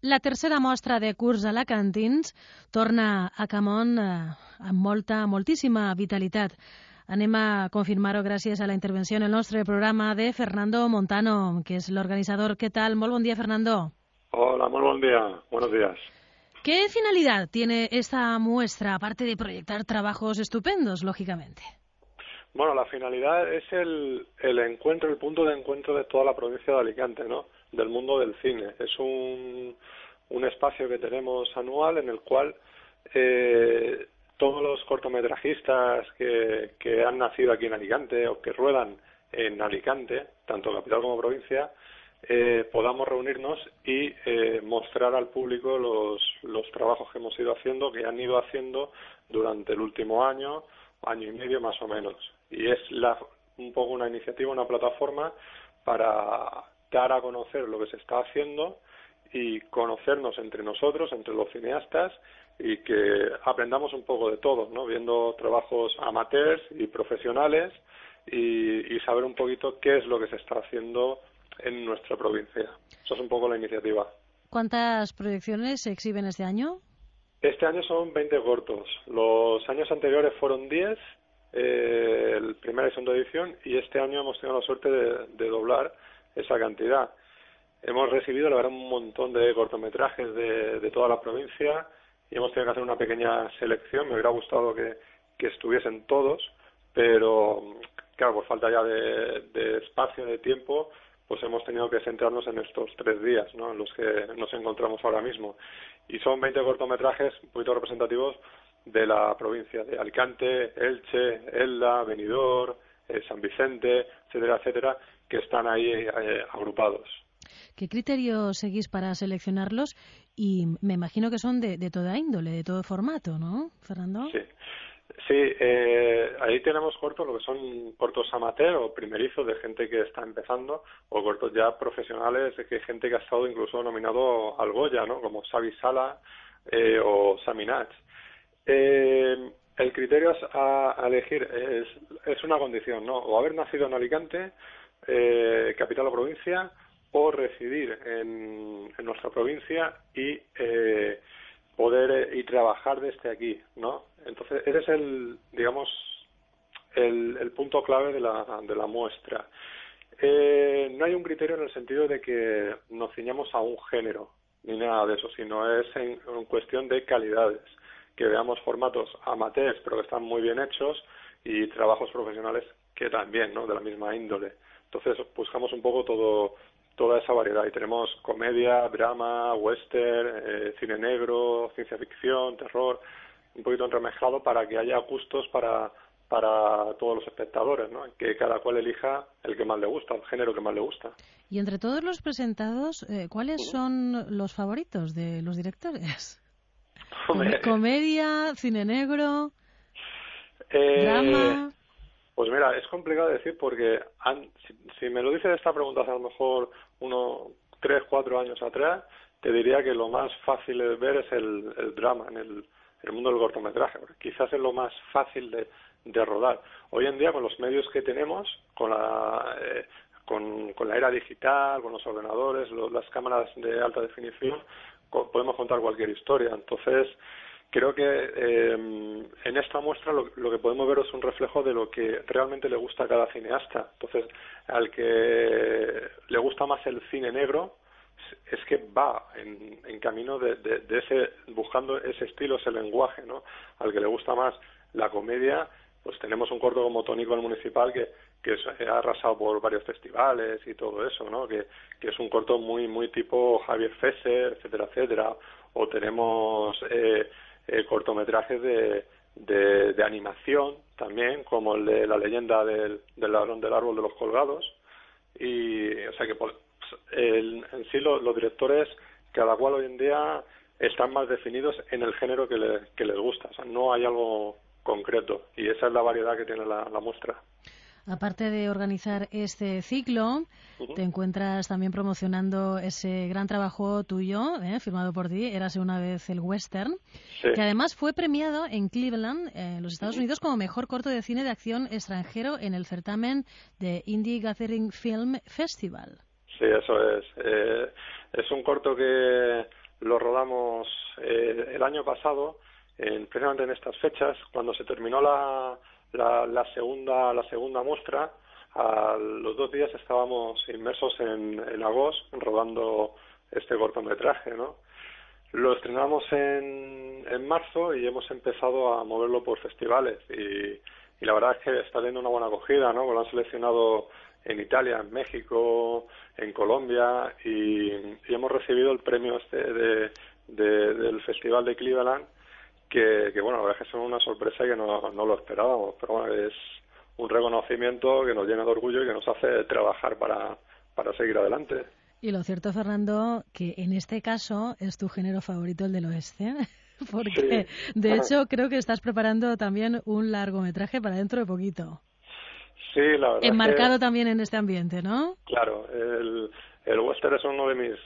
La tercera mostra de curs alacantins torna a Camón eh, amb molta, moltíssima vitalitat. Anem a confirmar-ho gràcies a la intervenció en el nostre programa de Fernando Montano, que és l'organitzador. ¿Qué tal? Molt bon dia, Fernando. Hola, muy buen día. Buenos días. ¿Qué finalidad tiene esta muestra, aparte de proyectar trabajos estupendos, lógicamente? Bueno, la finalidad es el, el encuentro, el punto de encuentro de toda la provincia de Alicante, ¿no? Del mundo del cine. Es un, un espacio que tenemos anual en el cual eh, todos los cortometrajistas que, que han nacido aquí en Alicante o que ruedan en Alicante, tanto capital como provincia, eh, podamos reunirnos y eh, mostrar al público los, los trabajos que hemos ido haciendo, que han ido haciendo durante el último año, año y medio más o menos. Y es la, un poco una iniciativa, una plataforma para dar a conocer lo que se está haciendo y conocernos entre nosotros, entre los cineastas, y que aprendamos un poco de todo, ¿no? Viendo trabajos amateurs y profesionales y, y saber un poquito qué es lo que se está haciendo en nuestra provincia. Eso es un poco la iniciativa. ¿Cuántas proyecciones se exhiben este año? Este año son 20 cortos. Los años anteriores fueron 10, eh, el primera y segunda edición, y este año hemos tenido la suerte de, de doblar esa cantidad. Hemos recibido, la verdad, un montón de cortometrajes de, de toda la provincia y hemos tenido que hacer una pequeña selección. Me hubiera gustado que, que estuviesen todos, pero claro, por falta ya de, de espacio, de tiempo, pues hemos tenido que centrarnos en estos tres días, ¿no? En los que nos encontramos ahora mismo. Y son 20 cortometrajes un poquito representativos de la provincia de Alicante, Elche, Elda, Benidorm, eh, San Vicente, etcétera, etcétera, que están ahí eh, agrupados. ¿Qué criterio seguís para seleccionarlos? Y me imagino que son de, de toda índole, de todo formato, ¿no, Fernando? Sí. Sí, eh, ahí tenemos cortos, lo que son cortos amateur o primerizos de gente que está empezando, o cortos ya profesionales de que gente que ha estado incluso nominado al Goya, ¿no? Como Xavi Sala eh, o Sami Nach. Eh, el criterio a, a elegir es, es una condición, ¿no? O haber nacido en Alicante, eh, capital o provincia, o residir en, nuestra provincia y eh, poder eh, y trabajar desde aquí, ¿no? Entonces, ese es el, digamos, el, el punto clave de la, de la muestra. Eh, no hay un criterio en el sentido de que nos ciñamos a un género, ni nada de eso, sino es en, en cuestión de calidades, que veamos formatos amateurs, pero que están muy bien hechos, y trabajos profesionales que también, ¿no? De la misma índole. Entonces, buscamos un poco todo, toda esa variedad. Y tenemos comedia, drama, western, eh, cine negro, ciencia ficción, terror, un poquito entremezclado para que haya gustos para, para todos los espectadores, ¿no? que cada cual elija el que más le gusta, el género que más le gusta. Y entre todos los presentados, eh, ¿cuáles son los favoritos de los directores? Hombre. Comedia, cine negro, Eh, drama. Pues mira, es complicado decir porque si, me lo dices esta pregunta hace a lo mejor uno, tres, cuatro años atrás, te diría que lo más fácil de ver es el, drama en el, mundo del cortometraje, quizás es lo más fácil de, rodar. Hoy en día, con los medios que tenemos, con la, eh, con la era digital, con los ordenadores, lo- las cámaras de alta definición, co- podemos contar cualquier historia. Entonces, creo que eh, en esta muestra lo, lo que podemos ver es un reflejo de lo que realmente le gusta a cada cineasta. Entonces, al que le gusta más el cine negro, es que va en, en camino de, de, ese buscando ese estilo, ese lenguaje, ¿no? Al que le gusta más la comedia, pues tenemos un corto como Tónico el Municipal que, que es- ha arrasado por varios festivales y todo eso, ¿no? Que, que es un corto muy muy tipo Javier Fesser, etcétera, etcétera. O tenemos eh, eh, cortometrajes de, de, animación también, como el de la leyenda del, del ladrón del árbol de los colgados. Y, o sea que por- el- en sí lo- los directores, cada cual hoy en día están más definidos en el género que, que les gusta. O sea, no hay algo concreto y esa es la variedad que tiene la, muestra. Aparte de organizar este ciclo, te encuentras también promocionando ese gran trabajo tuyo, ¿eh? firmado por ti, Érase una vez el western, que además fue premiado en Cleveland, en los Estados Unidos, como mejor corto de cine de acción extranjero en el certamen de Indie Gathering Film Festival. Sí, eso es. Eh, es un corto que lo rodamos eh, el año pasado precisamente en estas fechas, cuando se terminó la, la, segunda la segunda muestra, a los dos días estábamos inmersos en, en agosto rodando este cortometraje, ¿no? Lo estrenamos en, en marzo y hemos empezado a moverlo por festivales y, y la verdad es que está teniendo una buena acogida, ¿no? Lo han seleccionado en Italia, en México, en Colombia y, y hemos recibido el premio este de, del Festival de Cleveland que, bueno, la verdad es que son una sorpresa y que no, no lo esperábamos, pero bueno, es un reconocimiento que nos llena de orgullo y que nos hace trabajar para, para seguir adelante. Y lo cierto, Fernando, que en este caso es tu género favorito el del oeste, porque de hecho creo que estás preparando también un largometraje para dentro de poquito. Sí, la verdad. Enmarcado también en este ambiente, ¿no? Claro, el, el western es uno de mis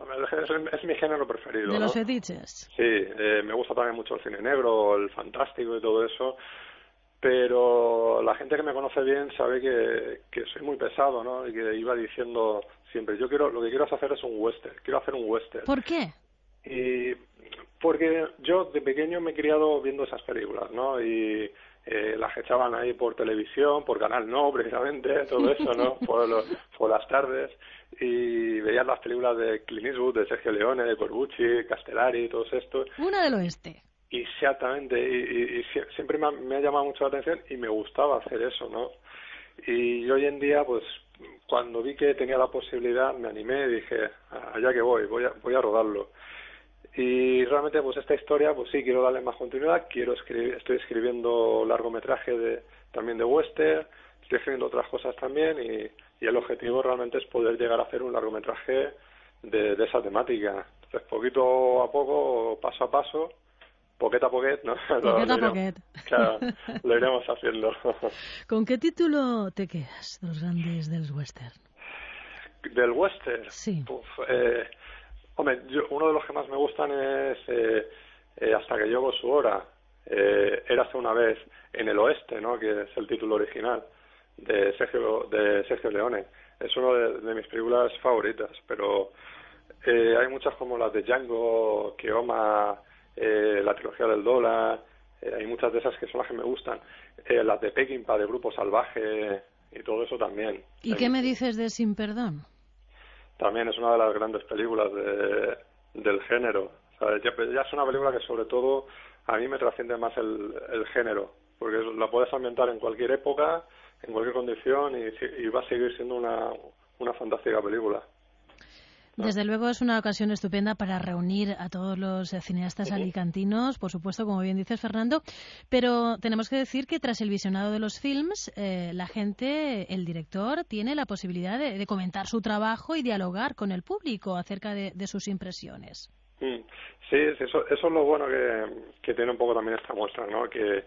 es, mi género preferido de los fetiches. Sí eh, me gusta también mucho el cine negro el fantástico y todo eso pero la gente que me conoce bien sabe que, que soy muy pesado no y que iba diciendo siempre yo quiero lo que quiero hacer es un western quiero hacer un western ¿por qué? y porque yo de pequeño me he criado viendo esas películas no y eh, las echaban ahí por televisión, por Canal No, precisamente, todo eso, ¿no? por, por las tardes y veías las películas de Clint Eastwood, de Sergio Leone, de Corbucci, Castellari, todos estos. Una del oeste. Exactamente, y, siempre me ha, me ha, llamado mucho la atención y me gustaba hacer eso, ¿no? Y hoy en día, pues, cuando vi que tenía la posibilidad, me animé y dije, allá que voy, voy a, voy a rodarlo. Y realmente, pues, esta historia, pues sí, quiero darle más continuidad, quiero escribir, estoy escribiendo largometraje de, también de western, estoy escribiendo otras cosas también y y el objetivo realmente es poder llegar a hacer un largometraje de, de esa temática. Entonces, poquito a poco, paso a paso, poqueta a poquet, ¿no? Poquet a poquet. Claro, lo iremos haciendo. ¿Con qué título te quedas de los grandes del western? ¿Del western? Sí. eh, hombre, yo, uno de los que más me gustan es eh, eh, Hasta que llegó su hora. Eh, hace una vez en el oeste, ¿no? Que es el título original de Sergio, de Sergio Leone. Es una de, mis películas favoritas, pero eh, hay muchas como las de Django, Keoma, eh, la trilogía del dólar, eh, hay muchas de esas que son las que me gustan. Eh, las de Peckinpah, de Grupo Salvaje y todo eso también. ¿Y qué me dices de Sin Perdón? También es una de las grandes películas de, del género. ya, ya, es una película que sobre todo a mí me trasciende más el, género, porque la puedes ambientar en cualquier época, en cualquier condición y, va a seguir siendo una, una fantástica película. Desde luego es una ocasión estupenda para reunir a todos los cineastas alicantinos, por supuesto, como bien dices, Fernando, pero tenemos que decir que tras el visionado de los films, eh, la gente, el director, tiene la posibilidad de, comentar su trabajo y dialogar con el público acerca de, sus impresiones. Mm. Sí, eso, eso es lo bueno que, que tiene un poco también esta muestra, ¿no? Que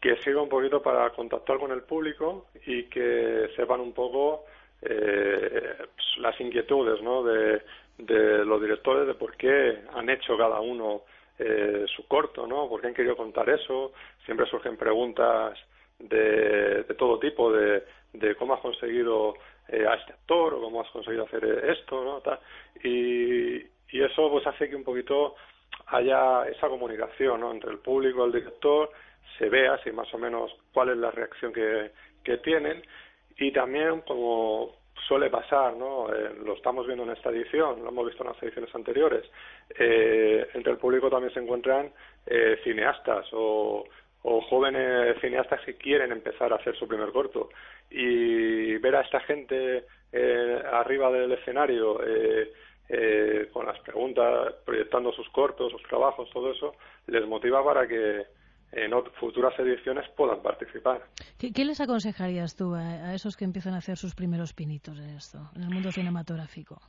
que siga un poquito para contactar con el público y que sepan un poco eh, las inquietudes ¿no? de, los directores de por qué han hecho cada uno eh, su corto, ¿no? por qué han querido contar eso. Siempre surgen preguntas de, de todo tipo, de, de cómo has conseguido eh, a este actor o cómo has conseguido hacer esto, ¿no? Y, y eso pues hace que un poquito haya esa comunicación ¿no? entre el público y el director se vea así más o menos cuál es la reacción que, que tienen y también como suele pasar, ¿no? Eh, lo estamos viendo en esta edición, lo hemos visto en las ediciones anteriores, eh, entre el público también se encuentran eh, cineastas o, o jóvenes cineastas que quieren empezar a hacer su primer corto y ver a esta gente eh, arriba del escenario eh, eh, con las preguntas, proyectando sus cortos, sus trabajos, todo eso, les motiva para que en futuras ediciones puedan participar. ¿Qué, les aconsejarías tú a, esos que empiezan a hacer sus primeros pinitos en esto, en el mundo cinematográfico?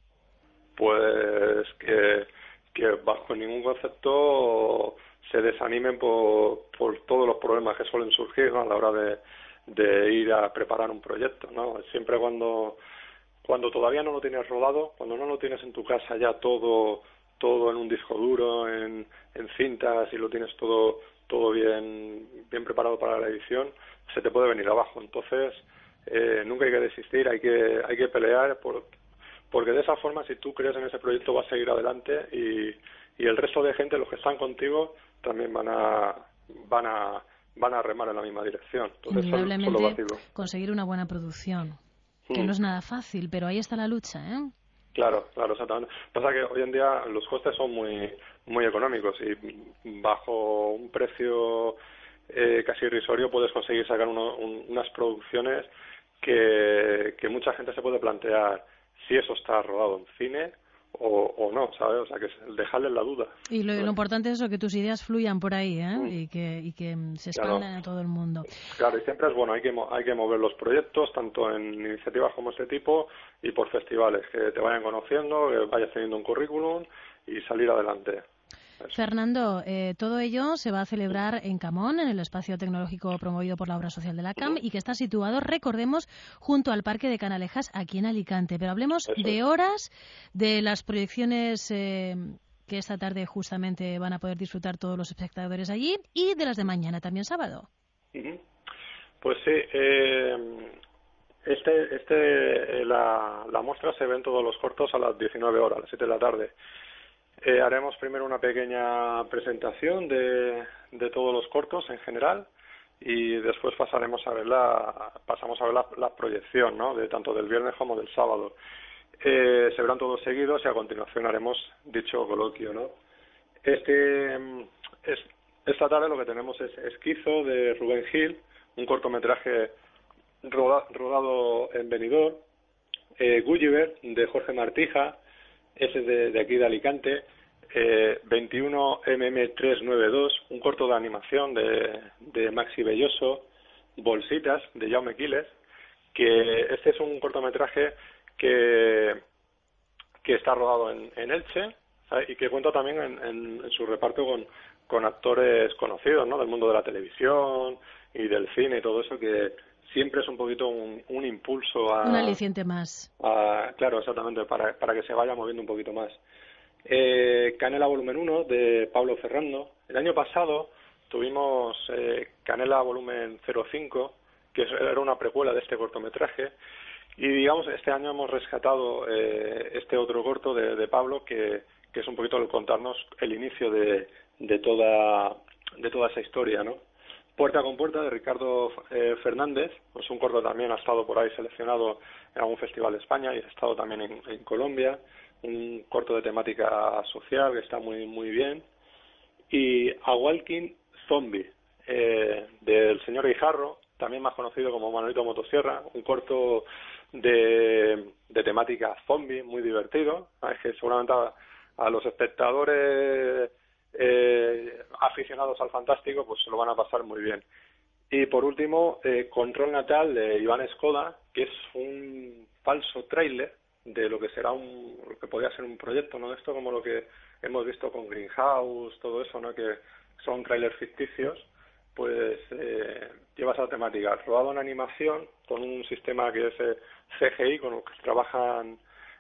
Pues que, que bajo ningún concepto se desanimen por, por todos los problemas que suelen surgir a la hora de, de ir a preparar un proyecto. ¿no? Siempre cuando, cuando todavía no lo tienes rodado, cuando no lo tienes en tu casa ya todo, todo en un disco duro, en, en cintas y lo tienes todo, todo bien, bien preparado para la edición, se te puede venir abajo. Entonces, eh, nunca hay que desistir, hay que, hay que pelear por, porque de esa forma, si tú crees en ese proyecto, vas a seguir adelante y, y el resto de gente, los que están contigo, también van a, van a, van a remar en la misma dirección. Indudablemente, conseguir una buena producción, que no hmm. es nada fácil, pero ahí está la lucha, ¿eh? Claro, claro, exactamente. Pasa que hoy en día los costes son muy, muy económicos y bajo un precio eh, casi irrisorio puedes conseguir sacar unas producciones que mucha gente se puede plantear si eso está rodado en cine o, o, no, ¿sabes? O sea, que dejarle la duda. Y lo, importante es eso, que tus ideas fluyan por ahí, ¿eh? Mm. Y, que, y que se expandan a todo el mundo. Claro, y siempre es bueno, hay que, hay que mover los proyectos, tanto en iniciativas como este tipo, y por festivales, que te vayan conociendo, que vayas teniendo un currículum y salir adelante. Fernando, eh, todo ello se va a celebrar en Camón, en el espacio tecnológico promovido por la obra social de la CAM y que está situado, recordemos, junto al Parque de Canalejas, aquí en Alicante. Pero hablemos de horas, de las proyecciones eh, que esta tarde justamente van a poder disfrutar todos los espectadores allí y de las de mañana, también sábado. Pues sí, eh, este, este, la, la muestra se ve en todos los cortos a las 19 horas, a las 7 de la tarde. Eh, haremos primero una pequeña presentación de, de, todos los cortos en general y después pasaremos a ver la, pasamos a ver la, proyección, ¿no? De tanto del viernes como del sábado. Eh, se verán todos seguidos y a continuación haremos dicho coloquio, ¿no? Este, es, esta tarde lo que tenemos es Esquizo de Rubén Gil, un cortometraje rodado en Benidorm, eh, Gulliver de Jorge Martija, ese de, de aquí de Alicante, eh, 21MM392, un corto de animación de, de Maxi Belloso, Bolsitas, de Jaume Quiles, que este es un cortometraje que, que está rodado en, en Elche y que cuenta también en, en, su reparto con, con actores conocidos ¿no? del mundo de la televisión y del cine y todo eso que siempre es un poquito un, un impulso a... Un aliciente más. claro, exactamente, para, para que se vaya moviendo un poquito más. Eh, Canela Volumen 1 de Pablo Ferrando. El año pasado tuvimos eh, Canela Volumen 05, que era una precuela de este cortometraje. Y digamos, este año hemos rescatado eh, este otro corto de, de Pablo, que, que, es un poquito el contarnos el inicio de, de, toda, de toda esa historia, ¿no? Puerta con Puerta de Ricardo eh, Fernández, pues un corto también ha estado por ahí seleccionado en algún festival de España y ha estado también en, Colombia, un corto de temática social que está muy muy bien. Y A Walking Zombie eh, del señor Guijarro, también más conocido como Manuelito Motosierra, un corto de, de temática zombie muy divertido, es que seguramente a los espectadores eh, aficionados al fantástico, pues se lo van a pasar muy bien. Y por último, eh, Control Natal de Iván Escoda, que es un falso tráiler de lo que será un, lo que podría ser un proyecto, ¿no? Esto como lo que hemos visto con Greenhouse, todo eso, ¿no? Que son trailers ficticios, pues eh, lleva esa temática, rodado en animación con un sistema que es eh, CGI, con el que trabajan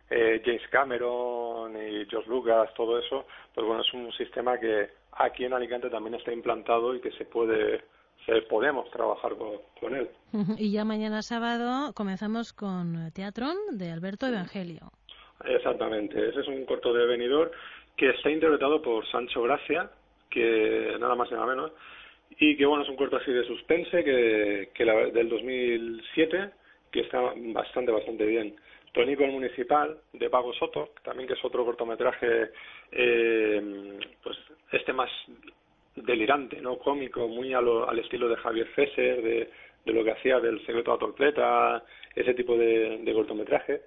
eh, James Cameron y George Lucas, todo eso, pues bueno, es un sistema que aquí en Alicante también está implantado y que se puede, se, podemos trabajar con, él. Y ya mañana sábado comenzamos con Teatrón de Alberto Evangelio. Exactamente, ese es un corto de venidor que está interpretado por Sancho Gracia, que nada más y nada menos, y que bueno, es un corto así de suspense que, que la, del 2007, que está bastante, bastante bien. Tónico el Municipal, de Pago Soto, también que es otro cortometraje, eh, pues este más delirante, no cómico, muy al estilo de Javier Fesser, de, de lo que hacía del Secreto de la Torpleta, ese tipo de, de cortometraje.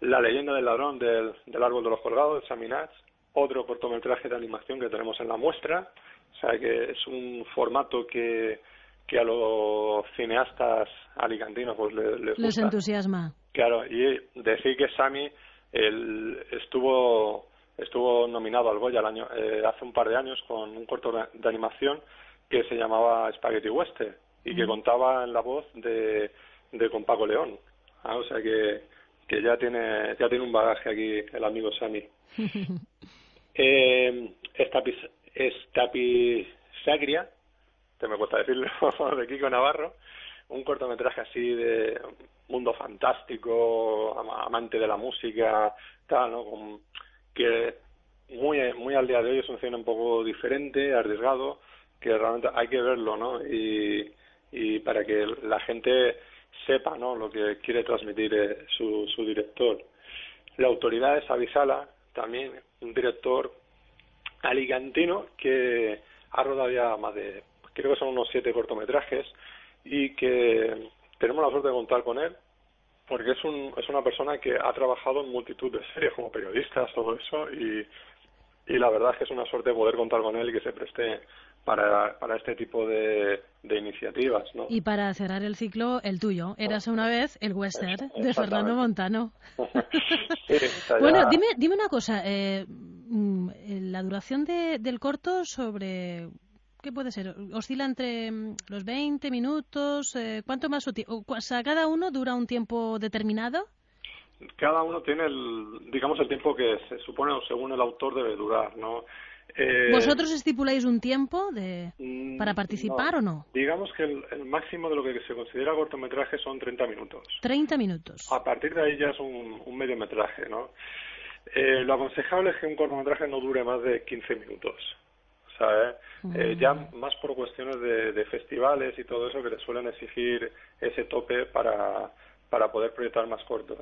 La leyenda del ladrón del, del árbol de los colgados, de Saminach, otro cortometraje de animación que tenemos en la muestra, o sea que es un formato que, que a los cineastas alicantinos pues les, les, les entusiasma. Claro, y decir que Sami él estuvo estuvo nominado al Goya el año, eh, hace un par de años con un corto de, animación que se llamaba Spaghetti Western y que contaba en la voz de, de con Paco León. Ah, o sea que, que ya tiene ya tiene un bagaje aquí el amigo Sami. eh, Estapisagria, te me cuesta decirlo, de Kiko Navarro, un cortometraje así de mundo fantástico, amante de la música, tal, ¿no? Que muy, muy al día de hoy es un cine un poco diferente, arriesgado, que realmente hay que verlo, ¿no? Y, y para que la gente sepa, ¿no? Lo que quiere transmitir eh, su, su director. La autoridad es Avisala, también un director alicantino que ha rodado ya más de, creo que son unos siete cortometrajes y que tenemos la suerte de contar con él porque es, un, es una persona que ha trabajado en multitud de series como periodista, todo eso, y, y la verdad es que es una suerte poder contar con él y que se preste para, para este tipo de, de iniciativas. ¿no? Y para cerrar el ciclo, el tuyo, Eras una vez el western de Fernando Montano. bueno, dime, dime una cosa, eh, mm, la duración de, del corto sobre ¿Qué puede ser? ¿Oscila entre mm, los 20 minutos? Eh, ¿Cuánto más? O sea, ¿Cada uno dura un tiempo determinado? Cada uno tiene, el, digamos, el tiempo que se supone o según el autor debe durar, ¿no? Eh, ¿Vosotros estipuláis un tiempo de, mm, para participar o no? Digamos que el, máximo de lo que se considera cortometraje son 30 minutos. 30 minutos. A partir de ahí ya es un, un mediometraje, ¿no? Eh, lo aconsejable es que un cortometraje no dure más de 15 minutos. ¿Sabes? Eh, ya más por cuestiones de, festivales y todo eso que le suelen exigir ese tope para, para poder proyectar más corto.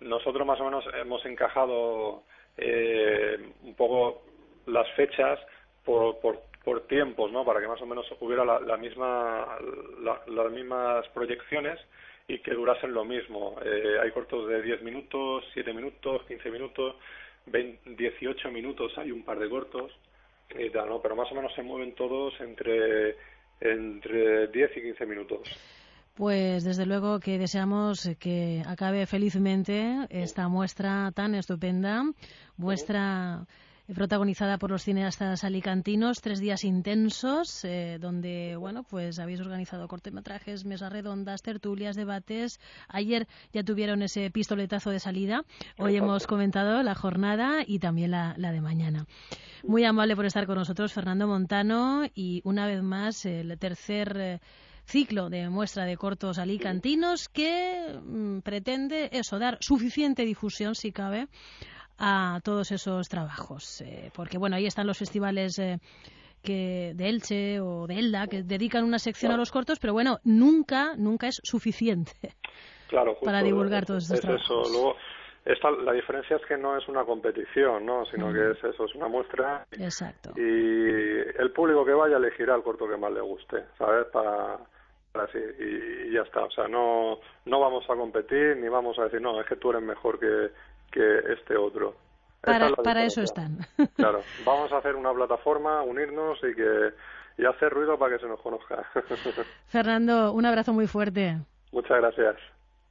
nosotros más o menos hemos encajado eh, un poco las fechas por, por, por tiempos, ¿no? Para que más o menos hubiera la, misma, las mismas proyecciones y que durasen lo mismo. Eh, hay cortos de 10 minutos, 7 minutos, 15 minutos, 18 minutos hay un par de cortos y tal, ¿no? Pero más o menos se mueven todos entre, entre 10 y 15 minutos. Pues desde luego que deseamos que acabe felizmente esta muestra tan estupenda, muestra protagonizada por los cineastas alicantinos, tres días intensos, eh, donde, bueno, pues habéis organizado cortometrajes, mesas redondas, tertulias, debates. Ayer ya tuvieron ese pistoletazo de salida. Hoy hemos comentado la jornada y también la, la de mañana. Muy amable por estar con nosotros, Fernando Montano, y una vez más el tercer eh, ciclo de muestra de cortos alicantinos que mm, pretende eso, dar suficiente difusión, si cabe, a todos esos trabajos. Eh, porque, bueno, ahí están los festivales. Eh, que de Elche o de Elda que dedican una sección a los cortos, pero bueno, nunca, nunca es suficiente claro, para divulgar todos estos trabajos. Luego, esta, la diferencia es que no es una competición, ¿no? Sino que es eso, es una muestra. Exacto. Y el público que vaya elegirá el corto que más le guste, ¿sabes? Para, para así, y, ya está. O sea, no, no vamos a competir ni vamos a decir, no, es que tú eres mejor que, que este otro. Para, para eso están. Claro, vamos a hacer una plataforma, unirnos y que y hacer ruido para que se nos conozca. Fernando, un abrazo muy fuerte. Muchas gracias.